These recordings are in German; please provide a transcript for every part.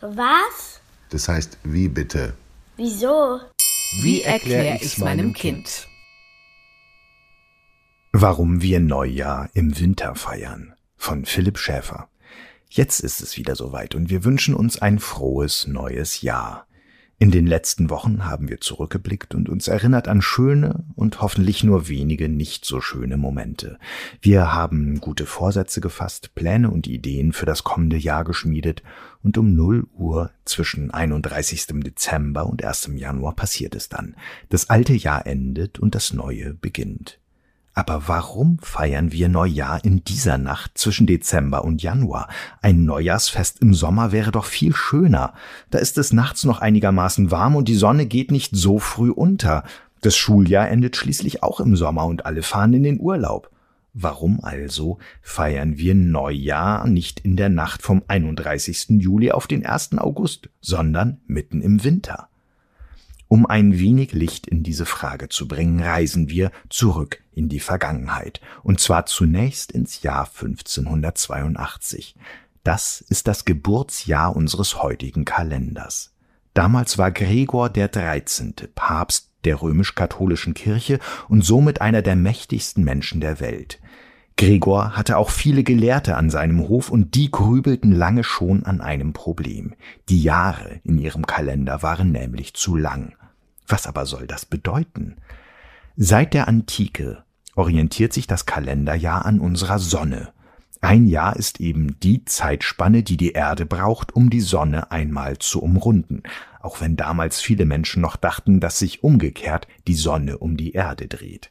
Was? Das heißt, wie bitte? Wieso? Wie erkläre ich's meinem Kind? Warum wir Neujahr im Winter feiern von Philipp Schäfer. Jetzt ist es wieder soweit und wir wünschen uns ein frohes neues Jahr. In den letzten Wochen haben wir zurückgeblickt und uns erinnert an schöne und hoffentlich nur wenige nicht so schöne Momente. Wir haben gute Vorsätze gefasst, Pläne und Ideen für das kommende Jahr geschmiedet und um 0 Uhr zwischen 31. Dezember und 1. Januar passiert es dann. Das alte Jahr endet und das neue beginnt. Aber warum feiern wir Neujahr in dieser Nacht zwischen Dezember und Januar? Ein Neujahrsfest im Sommer wäre doch viel schöner. Da ist es nachts noch einigermaßen warm und die Sonne geht nicht so früh unter. Das Schuljahr endet schließlich auch im Sommer und alle fahren in den Urlaub. Warum also feiern wir Neujahr nicht in der Nacht vom 31. Juli auf den 1. August, sondern mitten im Winter? Um ein wenig Licht in diese Frage zu bringen, reisen wir zurück in die Vergangenheit, und zwar zunächst ins Jahr 1582. Das ist das Geburtsjahr unseres heutigen Kalenders. Damals war Gregor der 13. Papst der römisch-katholischen Kirche und somit einer der mächtigsten Menschen der Welt. Gregor hatte auch viele Gelehrte an seinem Hof und die grübelten lange schon an einem Problem. Die Jahre in ihrem Kalender waren nämlich zu lang. Was aber soll das bedeuten? Seit der Antike orientiert sich das Kalenderjahr an unserer Sonne. Ein Jahr ist eben die Zeitspanne, die die Erde braucht, um die Sonne einmal zu umrunden, auch wenn damals viele Menschen noch dachten, dass sich umgekehrt die Sonne um die Erde dreht.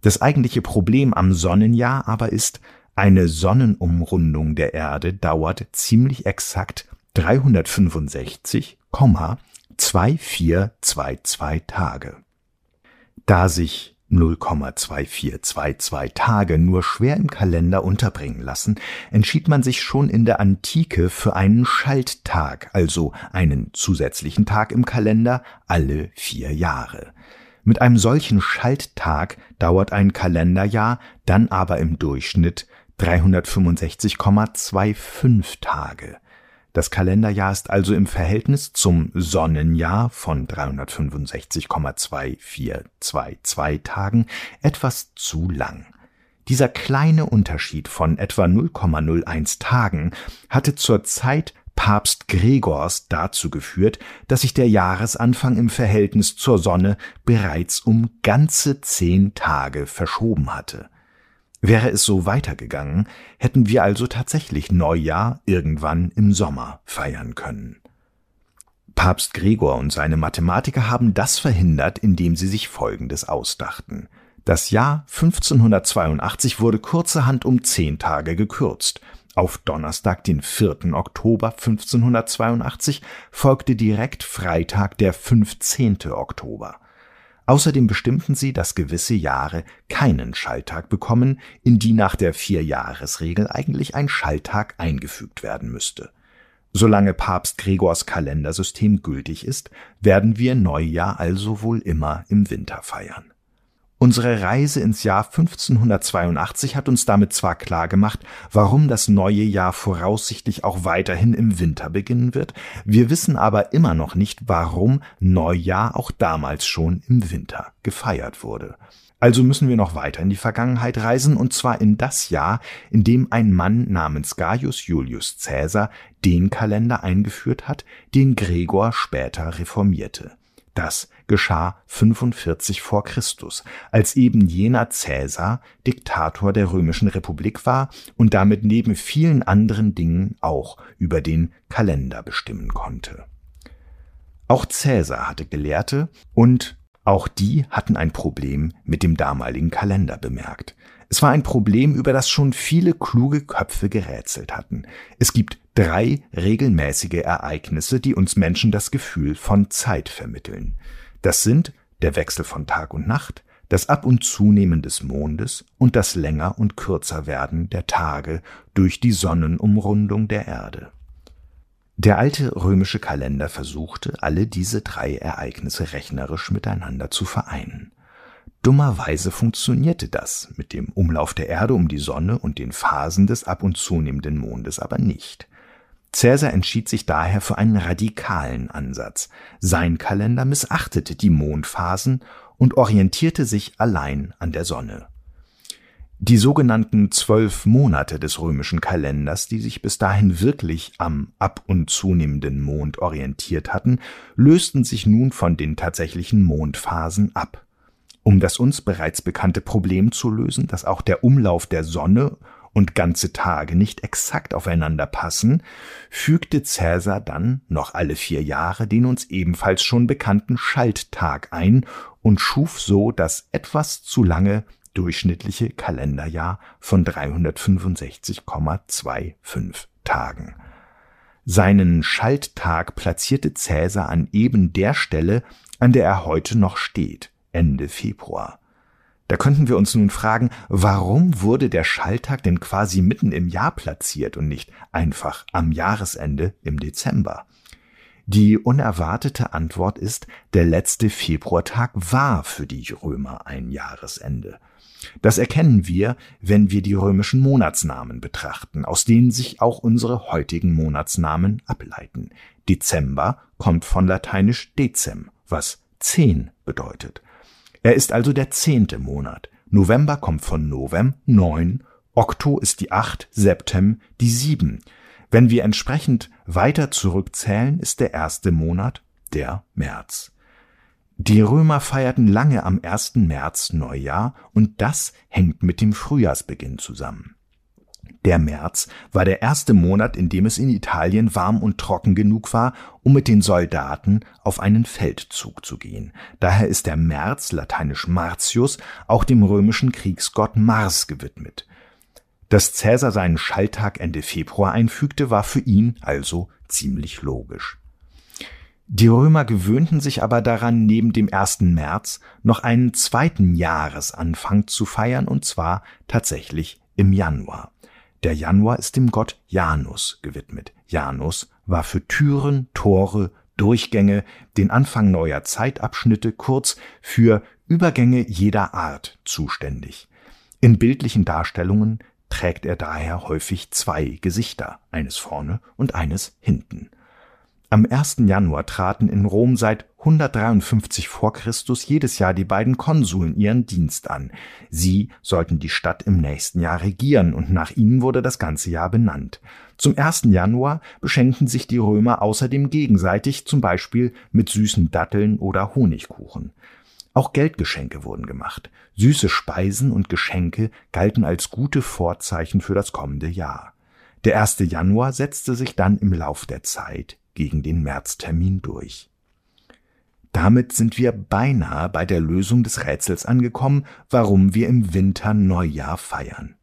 Das eigentliche Problem am Sonnenjahr aber ist, eine Sonnenumrundung der Erde dauert ziemlich exakt 365, 2422 Tage. Da sich 0,2422 Tage nur schwer im Kalender unterbringen lassen, entschied man sich schon in der Antike für einen Schalttag, also einen zusätzlichen Tag im Kalender alle vier Jahre. Mit einem solchen Schalttag dauert ein Kalenderjahr dann aber im Durchschnitt 365,25 Tage. Das Kalenderjahr ist also im Verhältnis zum Sonnenjahr von 365,2422 Tagen etwas zu lang. Dieser kleine Unterschied von etwa 0,01 Tagen hatte zur Zeit Papst Gregors dazu geführt, dass sich der Jahresanfang im Verhältnis zur Sonne bereits um ganze zehn Tage verschoben hatte. Wäre es so weitergegangen, hätten wir also tatsächlich Neujahr irgendwann im Sommer feiern können. Papst Gregor und seine Mathematiker haben das verhindert, indem sie sich Folgendes ausdachten. Das Jahr 1582 wurde kurzerhand um zehn Tage gekürzt. Auf Donnerstag, den 4. Oktober 1582, folgte direkt Freitag, der 15. Oktober. Außerdem bestimmten sie, dass gewisse Jahre keinen Schalltag bekommen, in die nach der Vierjahresregel eigentlich ein Schalltag eingefügt werden müsste. Solange Papst Gregors Kalendersystem gültig ist, werden wir Neujahr also wohl immer im Winter feiern. Unsere Reise ins Jahr 1582 hat uns damit zwar klar gemacht, warum das neue Jahr voraussichtlich auch weiterhin im Winter beginnen wird, wir wissen aber immer noch nicht, warum Neujahr auch damals schon im Winter gefeiert wurde. Also müssen wir noch weiter in die Vergangenheit reisen, und zwar in das Jahr, in dem ein Mann namens Gaius Julius Caesar den Kalender eingeführt hat, den Gregor später reformierte. Das geschah 45 vor Christus, als eben jener Cäsar Diktator der römischen Republik war und damit neben vielen anderen Dingen auch über den Kalender bestimmen konnte. Auch Cäsar hatte Gelehrte und auch die hatten ein Problem mit dem damaligen Kalender bemerkt. Es war ein Problem, über das schon viele kluge Köpfe gerätselt hatten. Es gibt drei regelmäßige Ereignisse, die uns Menschen das Gefühl von Zeit vermitteln. Das sind der Wechsel von Tag und Nacht, das Ab- und Zunehmen des Mondes und das länger und kürzer werden der Tage durch die Sonnenumrundung der Erde. Der alte römische Kalender versuchte, alle diese drei Ereignisse rechnerisch miteinander zu vereinen. Dummerweise funktionierte das mit dem Umlauf der Erde um die Sonne und den Phasen des ab und zunehmenden Mondes aber nicht. Cäsar entschied sich daher für einen radikalen Ansatz. Sein Kalender missachtete die Mondphasen und orientierte sich allein an der Sonne. Die sogenannten zwölf Monate des römischen Kalenders, die sich bis dahin wirklich am ab und zunehmenden Mond orientiert hatten, lösten sich nun von den tatsächlichen Mondphasen ab. Um das uns bereits bekannte Problem zu lösen, dass auch der Umlauf der Sonne und ganze Tage nicht exakt aufeinander passen, fügte Cäsar dann noch alle vier Jahre den uns ebenfalls schon bekannten Schalttag ein und schuf so das etwas zu lange durchschnittliche Kalenderjahr von 365,25 Tagen. Seinen Schalttag platzierte Cäsar an eben der Stelle, an der er heute noch steht, Ende Februar. Da könnten wir uns nun fragen, warum wurde der Schalltag denn quasi mitten im Jahr platziert und nicht einfach am Jahresende im Dezember? Die unerwartete Antwort ist, der letzte Februartag war für die Römer ein Jahresende. Das erkennen wir, wenn wir die römischen Monatsnamen betrachten, aus denen sich auch unsere heutigen Monatsnamen ableiten. Dezember kommt von lateinisch decem, was zehn bedeutet. Er ist also der zehnte Monat. November kommt von Novem, neun, Okto ist die acht, Septem die sieben. Wenn wir entsprechend weiter zurückzählen, ist der erste Monat der März. Die Römer feierten lange am 1. März Neujahr und das hängt mit dem Frühjahrsbeginn zusammen. Der März war der erste Monat, in dem es in Italien warm und trocken genug war, um mit den Soldaten auf einen Feldzug zu gehen. Daher ist der März, lateinisch Martius, auch dem römischen Kriegsgott Mars gewidmet. Dass Cäsar seinen Schalltag Ende Februar einfügte, war für ihn also ziemlich logisch. Die Römer gewöhnten sich aber daran, neben dem ersten März noch einen zweiten Jahresanfang zu feiern, und zwar tatsächlich im Januar. Der Januar ist dem Gott Janus gewidmet. Janus war für Türen, Tore, Durchgänge, den Anfang neuer Zeitabschnitte, kurz für Übergänge jeder Art zuständig. In bildlichen Darstellungen trägt er daher häufig zwei Gesichter, eines vorne und eines hinten. Am 1. Januar traten in Rom seit 153 vor Christus jedes Jahr die beiden Konsuln ihren Dienst an. Sie sollten die Stadt im nächsten Jahr regieren und nach ihnen wurde das ganze Jahr benannt. Zum 1. Januar beschenkten sich die Römer außerdem gegenseitig, zum Beispiel mit süßen Datteln oder Honigkuchen. Auch Geldgeschenke wurden gemacht. Süße Speisen und Geschenke galten als gute Vorzeichen für das kommende Jahr. Der 1. Januar setzte sich dann im Lauf der Zeit gegen den Märztermin durch. Damit sind wir beinahe bei der Lösung des Rätsels angekommen, warum wir im Winter Neujahr feiern.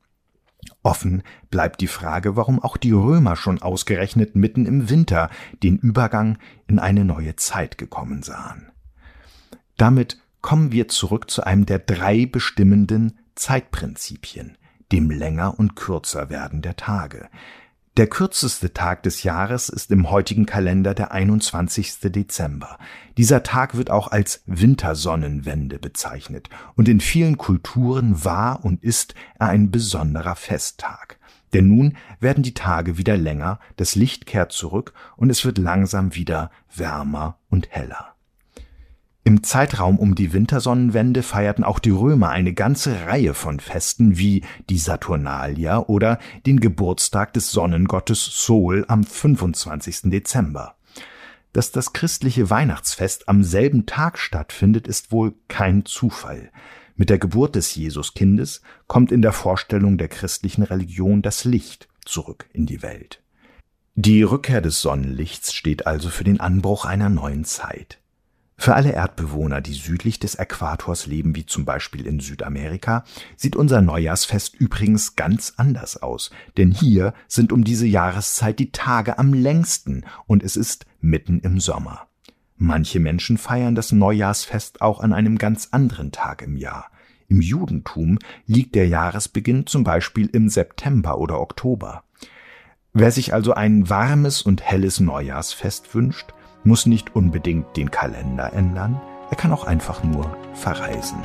Offen bleibt die Frage, warum auch die Römer schon ausgerechnet mitten im Winter den Übergang in eine neue Zeit gekommen sahen. Damit kommen wir zurück zu einem der drei bestimmenden Zeitprinzipien, dem länger und kürzer werden der Tage. Der kürzeste Tag des Jahres ist im heutigen Kalender der 21. Dezember. Dieser Tag wird auch als Wintersonnenwende bezeichnet und in vielen Kulturen war und ist er ein besonderer Festtag. Denn nun werden die Tage wieder länger, das Licht kehrt zurück und es wird langsam wieder wärmer und heller. Im Zeitraum um die Wintersonnenwende feierten auch die Römer eine ganze Reihe von Festen wie die Saturnalia oder den Geburtstag des Sonnengottes Sol am 25. Dezember. Dass das christliche Weihnachtsfest am selben Tag stattfindet, ist wohl kein Zufall. Mit der Geburt des Jesuskindes kommt in der Vorstellung der christlichen Religion das Licht zurück in die Welt. Die Rückkehr des Sonnenlichts steht also für den Anbruch einer neuen Zeit. Für alle Erdbewohner, die südlich des Äquators leben, wie zum Beispiel in Südamerika, sieht unser Neujahrsfest übrigens ganz anders aus, denn hier sind um diese Jahreszeit die Tage am längsten und es ist mitten im Sommer. Manche Menschen feiern das Neujahrsfest auch an einem ganz anderen Tag im Jahr. Im Judentum liegt der Jahresbeginn zum Beispiel im September oder Oktober. Wer sich also ein warmes und helles Neujahrsfest wünscht, muss nicht unbedingt den Kalender ändern, er kann auch einfach nur verreisen.